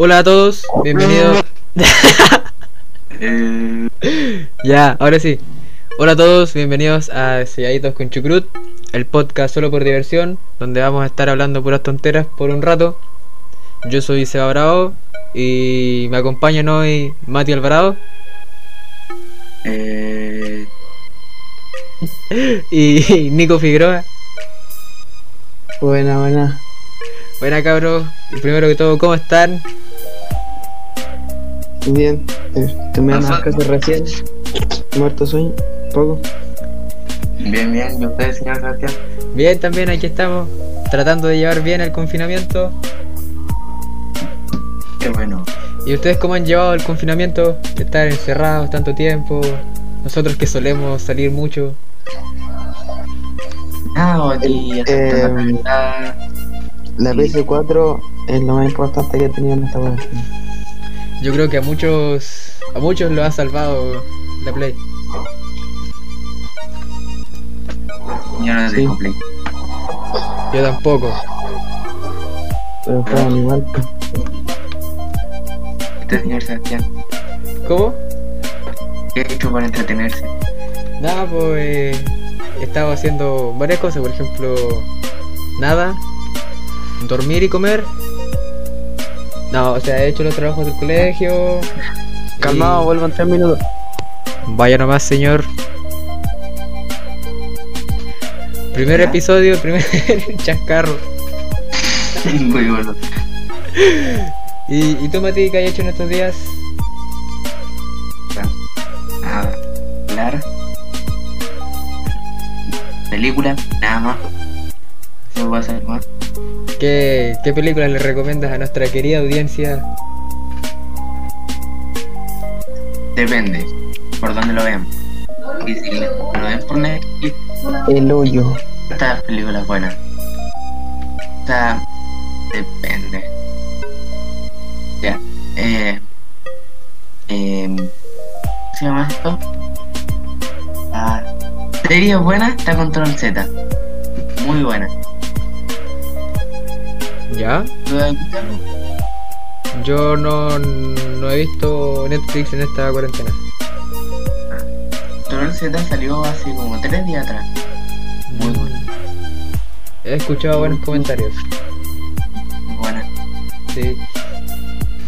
Hola a todos, bienvenidos. Ya, ahora sí. Hola a todos, bienvenidos a Selladitos con Chucrut, el podcast solo por diversión, donde vamos a estar hablando puras tonteras por un rato. Yo soy Seba Bravo y me acompañan hoy Mati Alvarado eh, y Nico Figueroa. Buena, buena. Buena cabros, primero que todo, ¿cómo están? Bien. Eh, las Pasando. clases recién. Muerto sueño. Poco. bien, bien. ¿Y usted, señor Sebastián? Bien, también aquí estamos, tratando de llevar bien el confinamiento. Qué bueno. ¿Y ustedes cómo han llevado el confinamiento? Estar encerrados tanto tiempo. Nosotros que solemos salir mucho. Ah, Eh, la verdad. La Sí. PS4 es lo más importante que he tenido en esta cuarentena. Yo creo que a muchos a muchos lo ha salvado la Play. Yo no Sí. tengo play. Yo tampoco. Pero igual. pues. Usted, señor Sebastián, ¿Cómo? ¿qué ha hecho para entretenerse? Nada, pues he estado haciendo varias cosas, por ejemplo, nada, dormir y comer. No, o sea, he hecho los trabajos del colegio. Calmado, y- vuelvo en 3 minutos. Vaya nomás, señor. Primer ¿Ya? episodio, primer chascarro. Muy bueno. ¿Y, y tú, Mati, qué has hecho en estos días? Hablar. Película, nada más. No va a ser más. ¿Qué, qué películas le recomiendas a nuestra querida audiencia? Depende. Por dónde lo vean. Y si lo ven por Netflix, El hoyo. Estas películas buenas. O sea, depende. Ya. Eh, eh, ¿Cómo se llama esto? La serie buena está Control Z. Muy buena. ¿Ya? Yo no, no he visto Netflix en esta cuarentena. Control Z salió hace como tres días atrás. Muy buena. He escuchado buenos comentarios. Muy buena. Sí.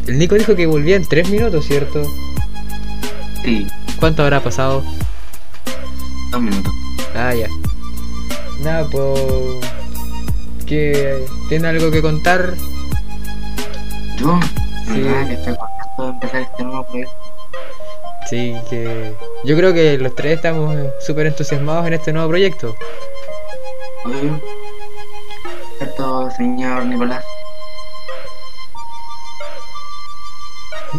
El Nico dijo que volvía en 3 minutos, ¿cierto? Sí, ¿Cuánto habrá pasado? dos minutos. Ah, ya. Nada, pues. ¿Qué? ¿Tiene algo que contar? Yo, Sí. que estoy contento de empezar este nuevo proyecto. Sí, que. Yo creo que los tres estamos súper entusiasmados en este nuevo proyecto. Obvio. Cierto, señor Nicolás.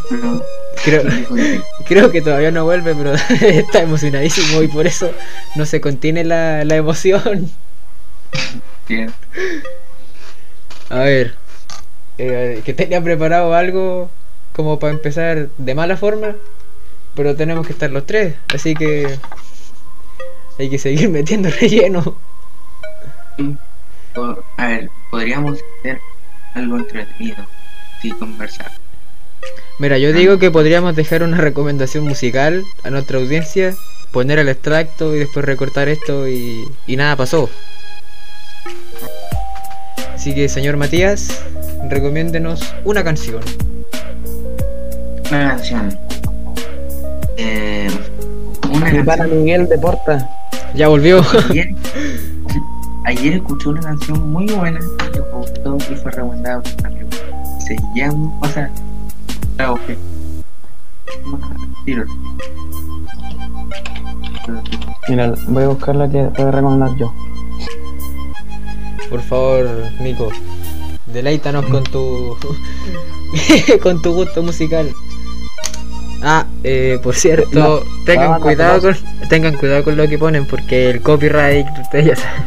Pero, Creo, que creo que todavía no vuelve, pero está emocionadísimo y por eso no se contiene la, la emoción. A ver, eh, que tenía preparado algo como para empezar de mala forma, pero tenemos que estar los tres, así que hay que seguir metiendo relleno. O- A ver, podríamos hacer algo entretenido. Sí, conversar. Mira, yo digo que podríamos dejar una recomendación musical a nuestra audiencia, poner el extracto y después recortar esto y, y nada pasó. Así que, señor Matías, recomiéndenos una canción. Una canción. Eh, una canción. Miguel de Porta. Ya volvió. Ayer, ayer escuché una canción muy buena que me gustó y fue recomendada por un amigo. Se llama, o sea, la busqué. Tiro. Mira, voy a buscar la que voy a recomendar yo. Por favor, Nico, deleítanos con tu con tu gusto musical. Ah, eh, por cierto, No, tengan banda, cuidado con tengan cuidado con lo que ponen porque el copyright ustedes ya saben.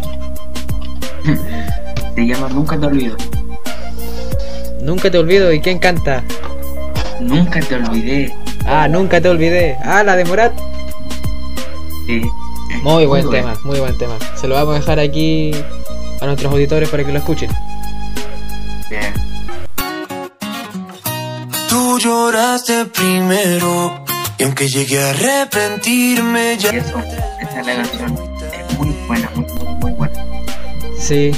Se llama Nunca te olvido. Nunca te olvido y quién canta. Nunca te olvidé. Ah, nunca te olvidé. Ah, la de Morat. Eh, es Muy buen tema, muy buen tema. Se lo vamos a dejar aquí a nuestros auditores para que lo escuchen. Yeah. tú lloraste primero. Y aunque llegué a arrepentirme, ya. Y eso, esa es la canción. Es muy buena, muy, muy, muy buena. Sí.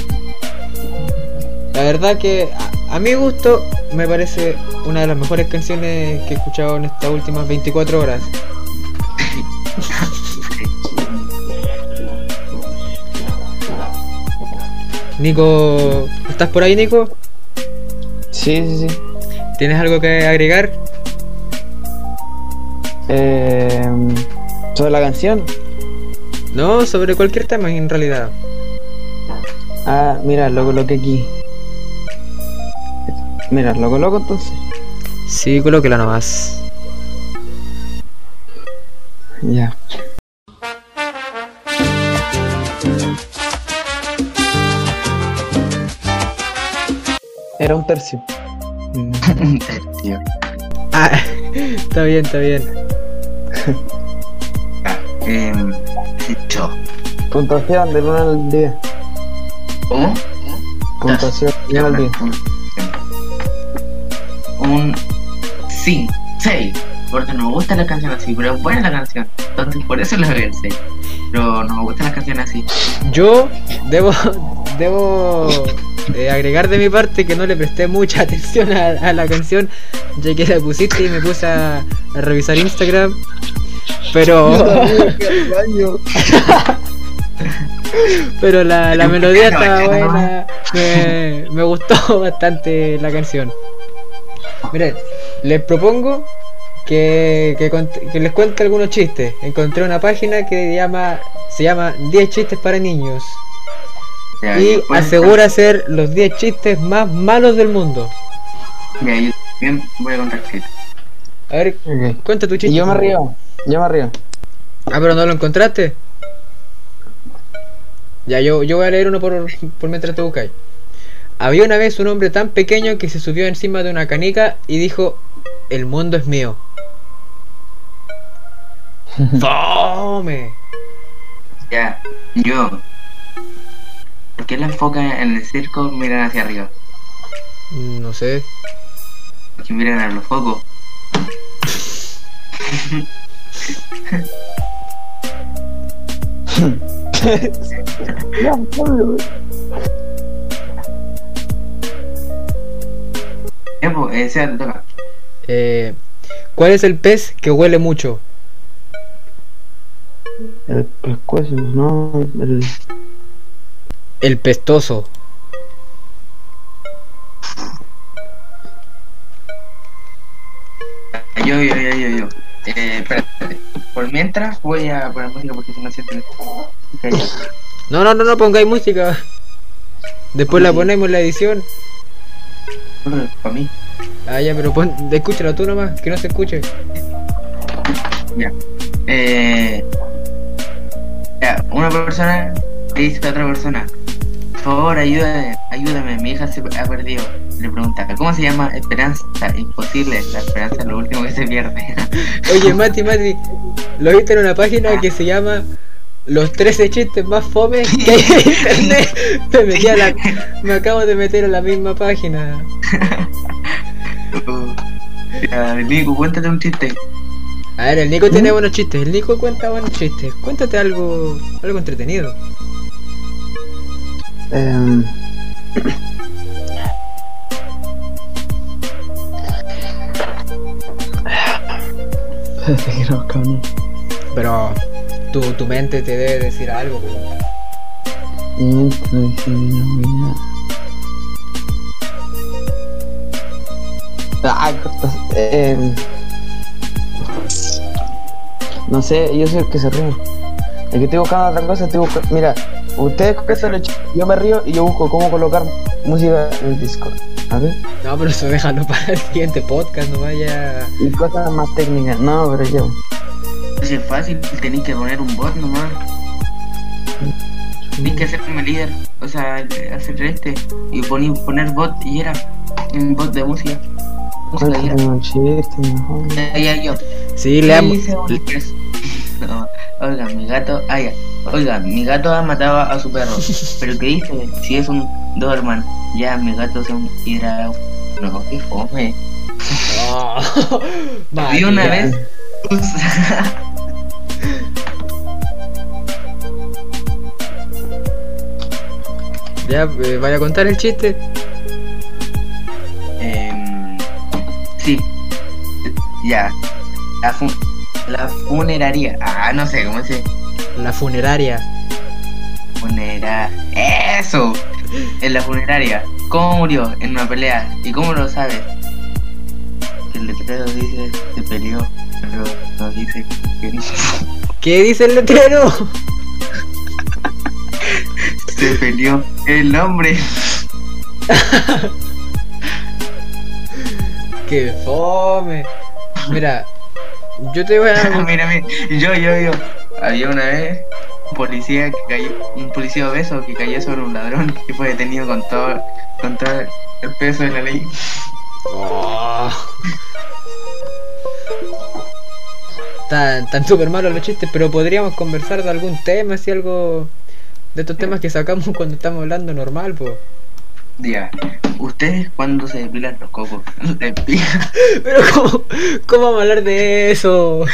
La verdad que a, a mi gusto me parece una de las mejores canciones que he escuchado en estas últimas 24 horas. Nico, ¿estás por ahí, Nico? Sí, sí, sí. ¿Tienes algo que agregar? Eh, sobre la canción. No, sobre cualquier tema en realidad. Ah, mira, lo coloqué aquí. Mira, lo coloco entonces. Sí, colóquela nomás. Ya. Era un tercio. Mm, Tío. Ah, está bien, está bien. Yo. Puntuación del 1 al 10. ¿Cómo? Puntuación del 1 al 10. Un 5, 6. Porque nos gusta la canción así, pero es buena la canción. Entonces por eso le doy el 6. Pero nos gusta la canción así. Yo debo, debo eh, agregar de mi parte que no le presté mucha atención a, a la canción, ya que la pusiste y me puse a, a revisar Instagram. Pero, pero la, la melodía estaba buena, me, me gustó bastante la canción. Miren, les propongo que, que, que les cuente algunos chistes. Encontré una página que llama, se llama 10 chistes para niños y asegura ser los 10 chistes más malos del mundo. Ya, yo también voy a contar chistes. A ver, Ok. cuenta tu chiste. Y yo me río. Yo me río. Ah, pero no lo encontraste. Ya, yo, yo voy a leer uno por, por mientras te buscáis. Había una vez un hombre tan pequeño que se subió encima de una canica y dijo: El mundo es mío. ¡Fome! Ya, yo. ¿Por qué las focas en el circo miran hacia arriba? No sé. Porque miran a los focos. Pues, eh, sea, te toca. Eh, ¿Cuál es el pez que huele mucho? El pescuezo, no. El. El pestoso. Yo, yo, yo, yo, yo. Eh, espérate. Por mientras voy a poner música porque si no siento que... Ok, No, no, no, no pongáis música. Después la ponemos en la edición. Para mí. Ah, ya, pero pon, escúchalo tú nomás, que no se escuche. Ya. Eh, ya, una persona le dice a otra persona, por favor, ayúdame, ayúdame, mi hija se ha perdido. Le pregunta, ¿cómo se llama? Esperanza, imposible, la esperanza es lo último que se pierde. Oye, Mati, Mati, lo viste en una página que se llama Los 13 chistes más fomes que hay en internet. Me, metí a la- me acabo de meter a la misma página. Uh, Nico, cuéntate un chiste. A ver, el Nico tiene buenos chistes. El Nico cuenta buenos chistes. Cuéntate algo, algo entretenido. Em, que. Pero tu, tu mente te debe decir algo. mente no sé, yo soy el que se ríe. Es que estoy buscando otra cosa, estoy buscando. Mira, ustedes cuentan el chiste, yo me río y yo busco cómo colocar música en el Discord. A ver. No, pero eso déjalo para el siguiente podcast, no vaya. Y cosas más técnicas. No, pero yo. Es fácil, tenéis que poner un bot nomás. Tenéis que hacer como líder, o sea, hacer este, y poner, poner bot y era un bot de música. Música y era. Cuéntame un chiste, mejor. Ya, ya, yo. Sí, Olimpres. No, oiga, mi gato, ah, ya. Oiga, mi gato ha matado a su perro. Pero ¿qué dice? Si es un Doberman, ya mi gato es un hidra. No, qué fome. Oh, Vi una vez. Ya, eh, vaya a contar el chiste. Em, sí. Ya. La, la funeraria. Ah, no sé cómo se. La funeraria. Funera. ¡Eso! En la funeraria. ¿Cómo murió? En una pelea. ¿Y cómo lo sabes? El letrero dice se peleó, pero no dice que ¿Qué dice el letrero? se peleó el nombre. ¡Qué fome! Mira, yo te voy a... mira, mira, yo, yo, yo. Había una vez un policía que cayó, un policía obeso que cayó sobre un ladrón y fue detenido con todo, con todo el peso de la ley. Oh. Están tan súper malos los chistes, pero podríamos conversar de algún tema, así algo de estos temas que sacamos cuando estamos hablando normal, pues. Diga, ¿ustedes cuando se depilan los cocos? Pero ¿cómo, ¿cómo vamos a hablar de eso?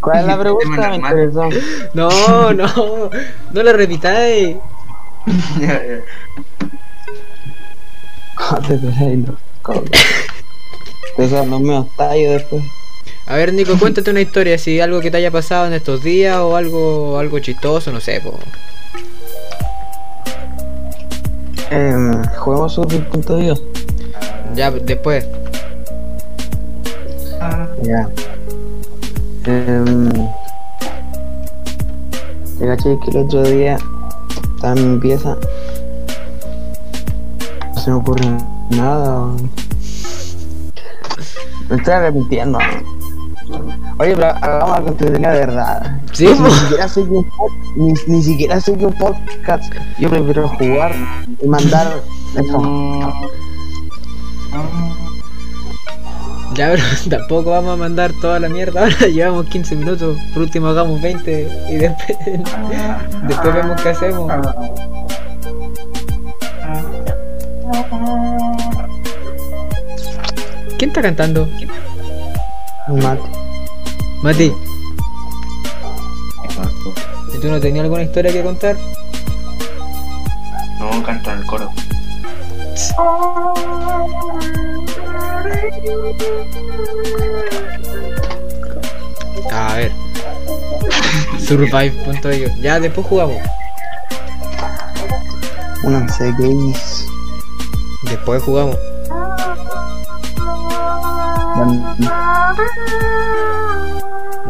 ¿Cuál es la pregunta? Me Normal. interesó. No, no, no lo repitáis. Te pegáis los cocos. Te salen los tallos después. A ver, Nico, cuéntate una historia, si algo que te haya pasado en estos días o algo algo chistoso, no sé, po. Em, juguemos sobre el punto de Dios. Ya después. Ya. Em, te caché que el otro día estaba en mi pieza. No se me ocurre nada. Me estoy arrepintiendo. Oye, pero hagamos algo entretenido de verdad. Sí, ni, po. siquiera que un pod- ni, ni siquiera que un podcast. Yo prefiero jugar y mandar eso. Ya, pero tampoco vamos a mandar toda la mierda ahora, llevamos 15 minutos, por último hagamos 20 y después, después vemos qué hacemos. ¿Quién está cantando? Mati, ¿y tú no tenías alguna historia que contar? No canto en el coro. A ver. Survive.io. Ya, después jugamos. Únanse gays. Después jugamos.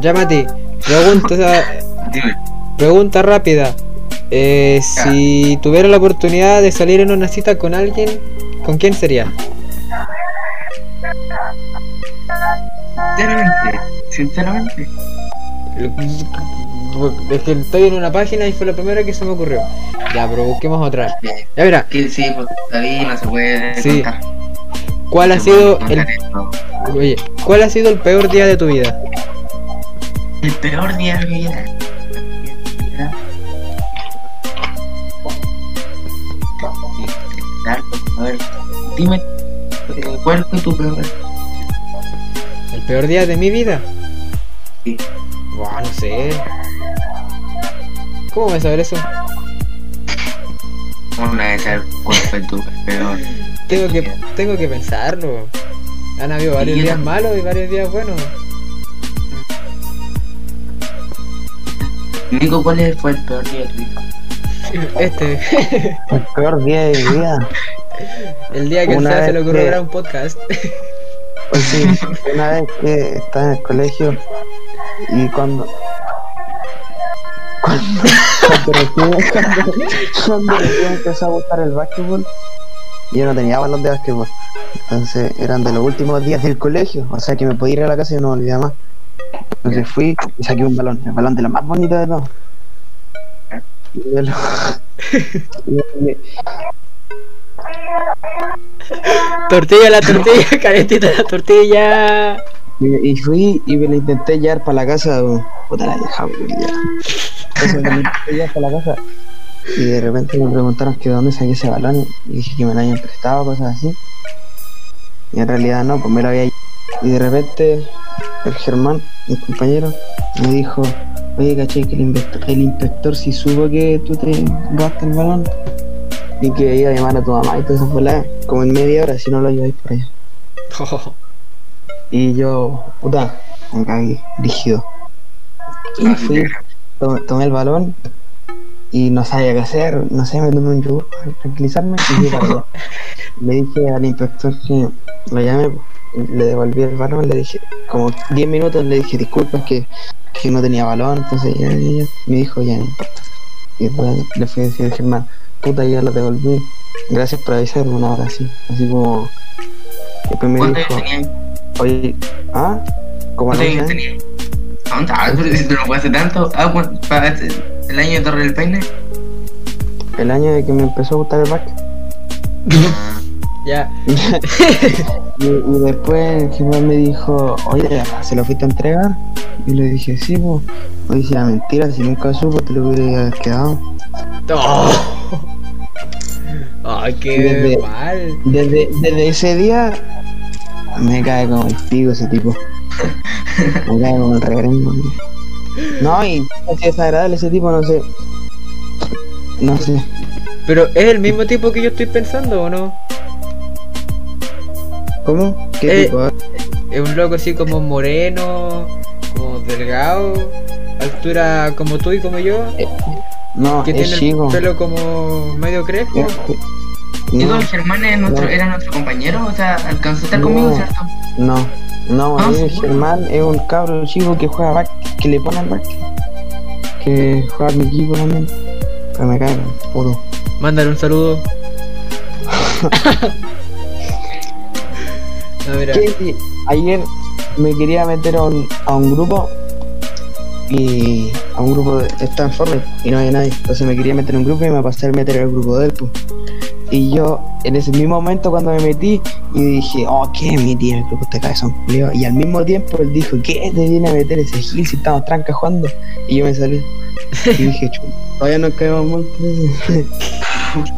Ya, Mati. Pregunta, Dime. Pregunta rápida. Eh, si tuviera la oportunidad de salir en una cita con alguien, ¿con quién sería? Sinceramente, sinceramente. Es que estoy en una página y fue la primera que se me ocurrió. Ya, pero busquemos otra. Ya, mira, Que sí, pues David no se puede Sí. contar. ¿cuál ha No sido el, esto. oye, cuál ha sido el peor día de tu vida? El peor día de mi vida. Ver, dime, eh, ¿cuál fue tu peor? ¿El peor día de mi vida? Sí. Buah, no sé. ¿Cómo vas a saber eso? Una de esas, ¿cuál fue tu peor? Tengo que, tengo que pensarlo. Han habido varios días malos y varios días buenos. Nico, ¿cuál fue el peor día de tu vida? Este, El peor día de mi vida. el día que se le ocurrió que- grabar un podcast. Pues sí, una vez que estaba en el colegio y cuando. Cuando, cuando cuando, cuando empezó a gustar el básquetbol, yo no tenía balón de básquetbol. Entonces eran de los últimos días del colegio, o sea que me podía ir a la casa y no me olvidaba más. Entonces fui y saqué un balón, el balón de lo más bonito de todo. Y lo- y tortilla la tortilla, calentita la tortilla. Y, fui y me lo intenté llevar para la casa. Puta la lo intenté para la casa. Y de repente me preguntaron que de dónde saqué ese balón. Y dije que me lo habían prestado, cosas así. Y en realidad no, pues me lo había Y de repente el Germán, mi compañero, me dijo, oye, caché que el inspector, el inspector si supo que tú te robaste el balón y que iba a llamar a tu mamá y todo eso fue como en media hora si no lo lleváis por allá. Y yo, puta, me cagué, rígido. Y fui, to- tomé el balón y no sabía qué hacer, no sé, me tomé un yogur para tranquilizarme y para allá. Le dije al inspector que lo y le devolví el balón, le dije, como 10 minutos le dije, disculpa, es que, que no tenía balón, entonces ya, ya, ya. me dijo, ya no importa. Y después le fui a decir al Germán, puta, ya lo devolví, gracias por avisarme una hora así, así como... Después me ¿Cuántos años dijo, tenías? oye, ¿ah? ¿Cómo hace tanto. Ah, bueno, para este- el año de Torre del Paine. El año de que me empezó a gustar el básquet. Ya. y, y después el Germán me dijo, oye, ¿se lo fuiste a entregar? Y le dije, sí, pues. Oye, si era mentira, si nunca supo, te lo hubiera quedado. Oh. Ay, qué Desde- mal. Desde, desde ese día me cae como el pico ese tipo. Me cae como el reverendo. No, y es desagradable ese tipo, no sé. No sé. Pero es el mismo tipo que yo estoy pensando, ¿o no? ¿Cómo? ¿Qué Eh, tipo? Es un loco así como moreno, como delgado, altura como tú y como yo, No, que es tiene chico. el pelo como medio crespo. Es- ¿Y No, don Germán es nuestro, no. era nuestro compañero? O sea, alcanzó a estar No. conmigo, ¿cierto? no, no, Ah, el ¿seguro? Germán es un cabro chico que juega básquet, que le pone al básquet. Que juega a mi equipo también. Pero me cae, puto. Mándale un saludo. no, mira. ¿Qué? Sí, Ayer me quería meter a un, a un grupo y a un grupo de está en Fortnite y no hay nadie. Entonces me quería meter en un grupo y me pasé a meter al grupo de él. pues. Y yo en ese mismo momento cuando me metí y dije, oh, ¿qué me metí en el grupo este cabezón culiao?". Y al mismo tiempo él dijo, ¿qué te viene a meter ese gil si estamos trancas jugando? Y yo me salí. Y dije, "Chu, todavía no caemos mal. pues".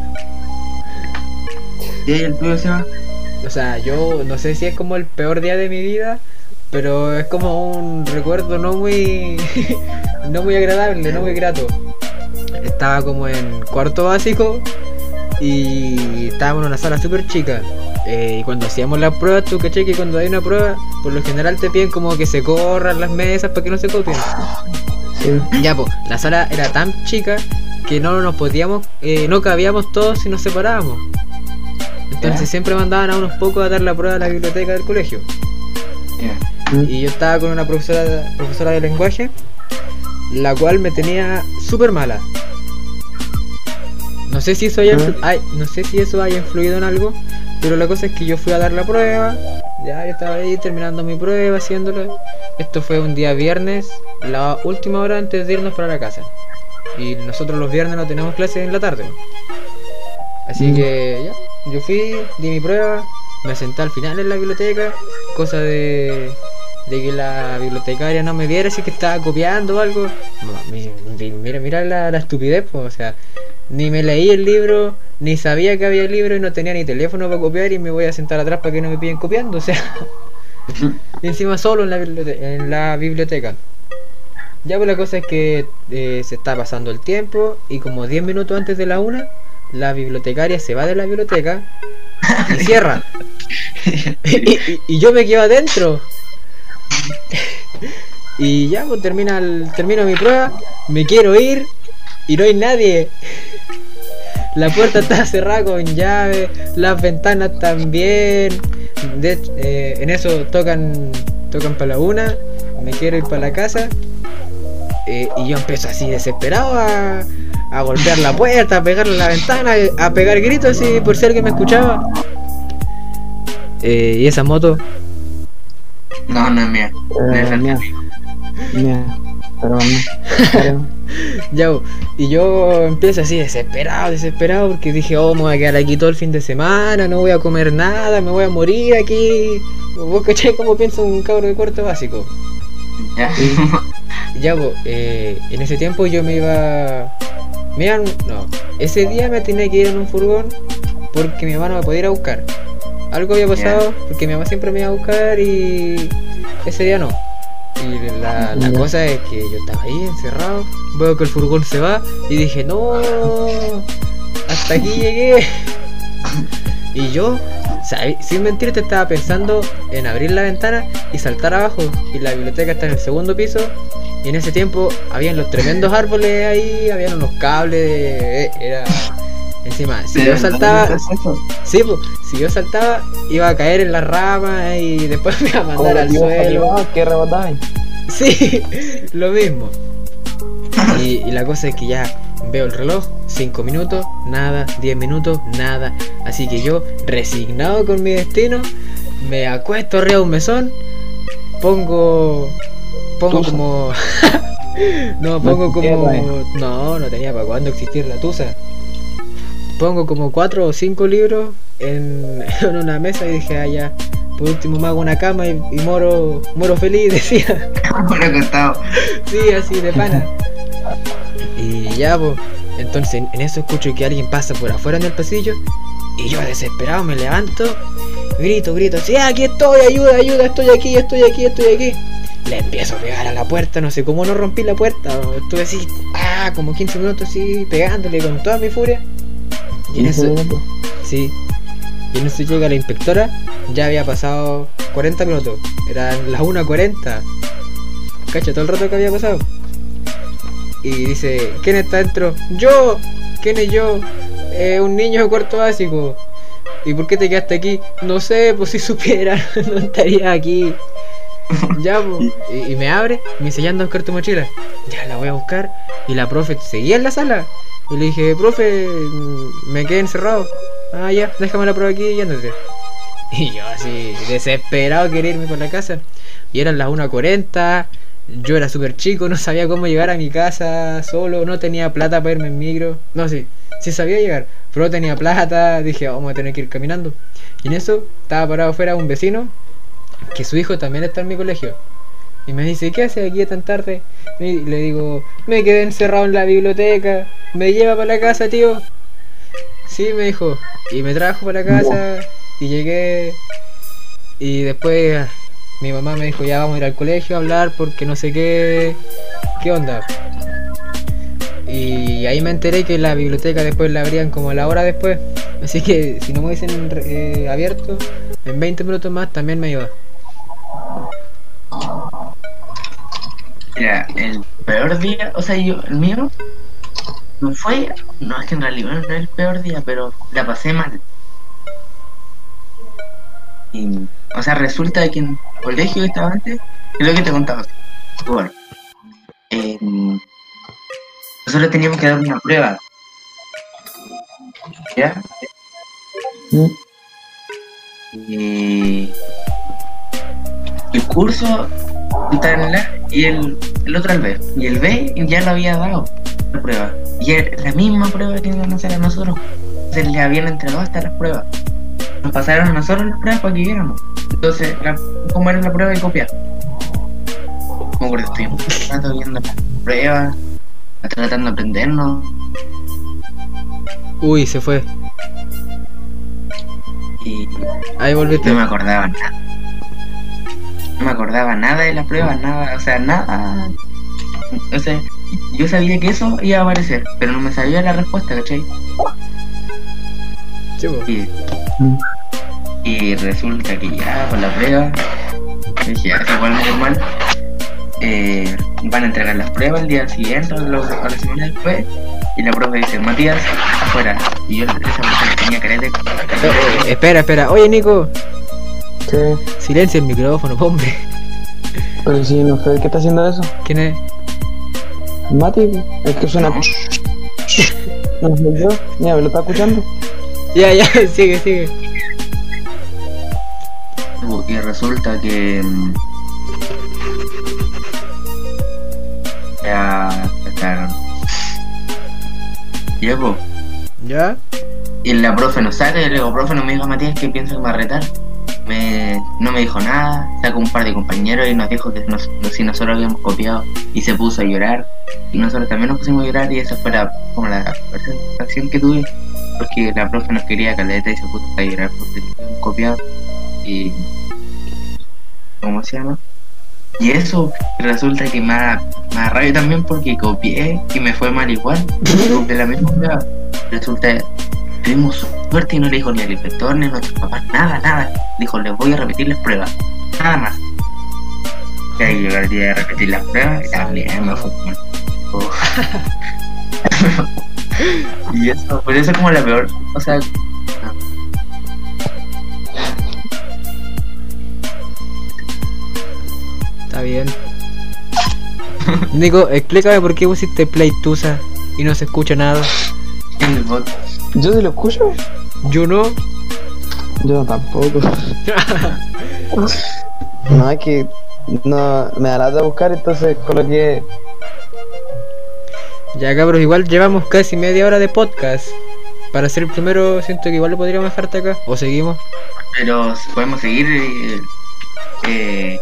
¿Y el tuyo se va? O sea, yo no sé si es como el peor día de mi vida, pero es como un recuerdo no muy no muy agradable, no muy grato. Estaba como en cuarto básico y estábamos en una sala súper chica. Eh, y cuando hacíamos las pruebas, tú caché que cuando hay una prueba, por lo general te piden como que se corran las mesas para que no se copien. Sí. Ya, pues, la sala era tan chica que no nos podíamos, eh, no cabíamos todos si nos separábamos. Entonces siempre mandaban a unos pocos a dar la prueba a la biblioteca del colegio. Y yo estaba con una profesora, profesora de lenguaje, la cual me tenía súper mala. No sé si eso haya, no sé si eso haya influido en algo, pero la cosa es que yo fui a dar la prueba, ya yo estaba ahí terminando mi prueba, haciéndola. Esto fue un día viernes, la última hora antes de irnos para la casa. Y nosotros los viernes no tenemos clases en la tarde. Así Mm. que ya, yo fui, di mi prueba, me senté al final en la biblioteca, cosa de, de que la bibliotecaria no me viera si que estaba copiando o algo. Mira, mira la, la estupidez, pues, o sea, ni me leí el libro, ni sabía que había el libro y no tenía ni teléfono para copiar y me voy a sentar atrás para que no me pillen copiando, o sea, y encima solo en la, biblioteca, en la biblioteca. Ya pues la cosa es que eh, se está pasando el tiempo y como 10 minutos antes de la una, la bibliotecaria se va de la biblioteca y cierra. y, y- y yo me quedo adentro. y ya pues termina el- termino mi prueba, me quiero ir y no hay nadie. La puerta está cerrada con llave, las ventanas también. De hecho, eh, en eso tocan tocan para la una, me quiero ir para la casa. eh, y yo empiezo así desesperado a, a golpear la puerta, a pegarle la ventana, a pegar gritos así por si alguien me escuchaba. Eh, y esa moto, No, no es mía. Eh, mía, mía, pero no. Pero, ya, y yo empiezo así desesperado, desesperado, porque dije, oh, me voy a quedar aquí todo el fin de semana, no voy a comer nada, me voy a morir aquí. ¿Vos cachai cómo piensa un cabro de cuarto básico? Ya. Ya, bo, eh, en ese tiempo yo me iba. Me iban- no, ese día me tenía que ir en un furgón porque mi hermano me podía ir a buscar. algo había pasado porque mi mamá siempre me iba a buscar y ese día no. Y la, la cosa es que yo estaba ahí encerrado, veo que el furgón se va y dije, no, hasta aquí llegué. Y yo, sin mentirte, estaba pensando en abrir la ventana y saltar abajo. Y la biblioteca está en el segundo piso. Y en ese tiempo habían los tremendos árboles ahí, habían unos cables. eh, Era. Encima, si ¿De yo saltaba, sí, pues, si yo saltaba, iba a caer en las ramas y después me iba a mandar al suelo. que rebotaba. Sí, lo mismo. Y, y la cosa es que ya veo el reloj, 5 minutos, nada, 10 minutos, nada. Así que yo, resignado con mi destino, me acuesto arriba de un mesón, pongo. Pongo como. no, pongo como. No, no tenía para cuándo existir la tusa. Pongo como 4 o 5 libros en, en una mesa y dije, ah, ya. Por último me hago una cama y, y moro, moro feliz, decía. Bueno, contado. Sí, así de pana. Y ya, pues. Entonces, en- eso escucho que alguien pasa por afuera en el pasillo. Y yo, desesperado, me levanto. Grito, grito. Sí, aquí estoy, ayuda, ayuda, estoy aquí, estoy aquí, estoy aquí. Le empiezo a pegar a la puerta, no sé cómo no rompí la puerta. Estuve así, ah, como 15 minutos así, pegándole con toda mi furia. Y en eso, sí. Y en eso llega la inspectora. Ya había pasado 40 minutos. Eran las 1.40. Cacha, todo el rato que había pasado. Y dice, ¿quién está dentro? Yo. ¿Quién es yo? "Eh, un niño de cuarto básico. ¿Y por qué te quedaste aquí? No sé, pues si supiera, no estaría aquí. Ya, pues. Y, y me abre, me dice, ya anda a buscar tu mochila. Ya la voy a buscar. Y la profe seguía en la sala. Y le dije, profe, mm, me quedé encerrado. Ah, ya, déjame la prueba aquí y ándate. Y yo así, desesperado, quería irme por la casa. Y eran las 1.40. Yo era súper chico, no sabía cómo llegar a mi casa solo, no tenía plata para irme en micro. No, sí, sí sabía llegar, pero no tenía plata. Dije, vamos a tener que ir caminando. Y en eso estaba parado afuera un vecino, que su hijo también está en mi colegio. Y me dice, ¿qué hace aquí tan tarde? Y le digo, me quedé encerrado en la biblioteca. ¿Me lleva para la casa, tío? Sí, me dijo. Y me trajo para la casa. Y llegué. Y después mi mamá me dijo, ya vamos a ir al colegio a hablar porque no sé qué. ¿Qué onda? Y ahí me enteré que la biblioteca después la abrían como a la hora después. Así que si no me hubiesen eh, abierto, en 20 minutos más también me iba. Mira, el peor día, o sea, yo, el mío, no fue, no es que en realidad no es el peor día, pero la pasé mal. Y, o sea, resulta que en el colegio que estaba antes, es lo que te contaba. Bueno, eh, nosotros teníamos que dar una prueba. ¿Ya? Y el curso y el, el otro al B. Y el B ya lo había dado la prueba. Y era la misma prueba que íbamos a hacer a nosotros. Se le habían entregado hasta las pruebas. Nos pasaron a nosotros las pruebas para que viéramos. Entonces, la, ¿cómo era la prueba de copiar? Como que estuvimos rato viendo las pruebas, tratando de aprendernos. Uy, se fue. Y Ahí volviste. no me acordaba nada. No me acordaba nada de las pruebas, nada, o sea, nada. O sea, yo sabía que eso iba a aparecer, pero no me sabía la respuesta, ¿cachai? Y, y resulta que ya con la prueba, dije, ya, eso igual normal. Eh, van a entregar las pruebas el día siguiente o la semana después. Y la profe dice, Matías, afuera. Y yo esa persona tenía carete. Eh, eh, espera, espera. Oye, Nico, ¿Qué? silencia el micrófono, hombre. Pero si no sé qué está haciendo eso. ¿Quién es? Mati, es que suena. No soy yo. Mira, ¿me lo está escuchando? Ya, ya, sigue, sigue. Y resulta que. mm, Ya. Sacaron. Y pues. ¿Ya? Y la profe nos saca y le digo, profe, no me diga Matías que piensa que me va a retar. Me, no me dijo nada, sacó un par de compañeros y nos dijo que nos, si nosotros habíamos copiado y se puso a llorar. Y nosotros también nos pusimos a llorar y esa fue la, como la acción que tuve. porque la profe nos quería caleta y se puso a llorar porque teníamos copiado. Y. ¿Cómo se llama? Y eso resulta que me da, me da rabia también porque copié y me fue mal igual. De la misma prueba. Resulta tuvimos suerte y no le dijo ni al inspector ni a nuestros papás nada, nada. Dijo, les voy a repetir las pruebas. Nada más. Y ahí llegó el día de repetir las pruebas y también me fue y eso, pues eso es como la peor. O sea, Está bien. Nico, explícame por qué pusiste Play Tusa y no se escucha nada. el bot. ¿Yo se lo escucho? Yo no. Yo tampoco. No, es que no me da lata buscar, entonces coloqué. Ya cabros, igual llevamos casi media hora de podcast. Para ser el primero, siento que igual lo podríamos dejarte acá. O seguimos. Pero podemos seguir. Eh, eh,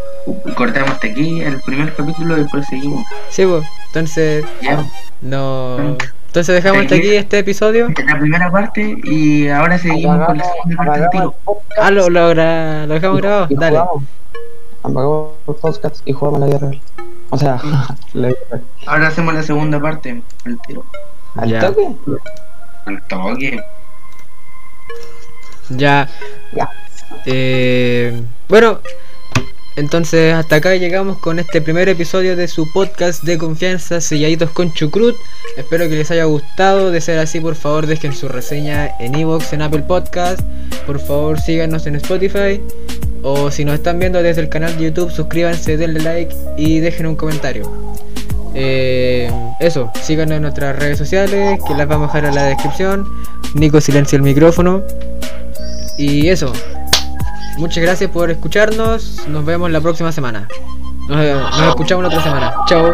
cortamos hasta aquí el primer capítulo y después seguimos. Sí, pues. Entonces, Ya. no. Entonces dejamos hasta aquí este episodio. La primera parte y ahora seguimos con la segunda parte del tiro. Ah, lo, lo, gra- lo dejamos grabado. Dale. Apagamos los podcasts y jugamos la vida real. O sea, la vida real. Ahora hacemos la segunda parte del tiro. ¿Al Ya. toque? El toque. Ya. Ya. Eh, bueno, entonces hasta acá llegamos con este primer episodio de su podcast de confianza, Selladitos con Chucrut. Espero que les haya gustado. De ser así, por favor, dejen su reseña en Evox, en Apple Podcast. Por favor, síganos en Spotify. O si nos están viendo desde el canal de YouTube, suscríbanse, denle like y dejen un comentario. Eh, eso, síganos en nuestras redes sociales, que las vamos a dejar en la descripción. Nico silencia el micrófono. Y eso. Muchas gracias por escucharnos. Nos vemos la próxima semana. Nos, nos escuchamos la otra semana. Chao.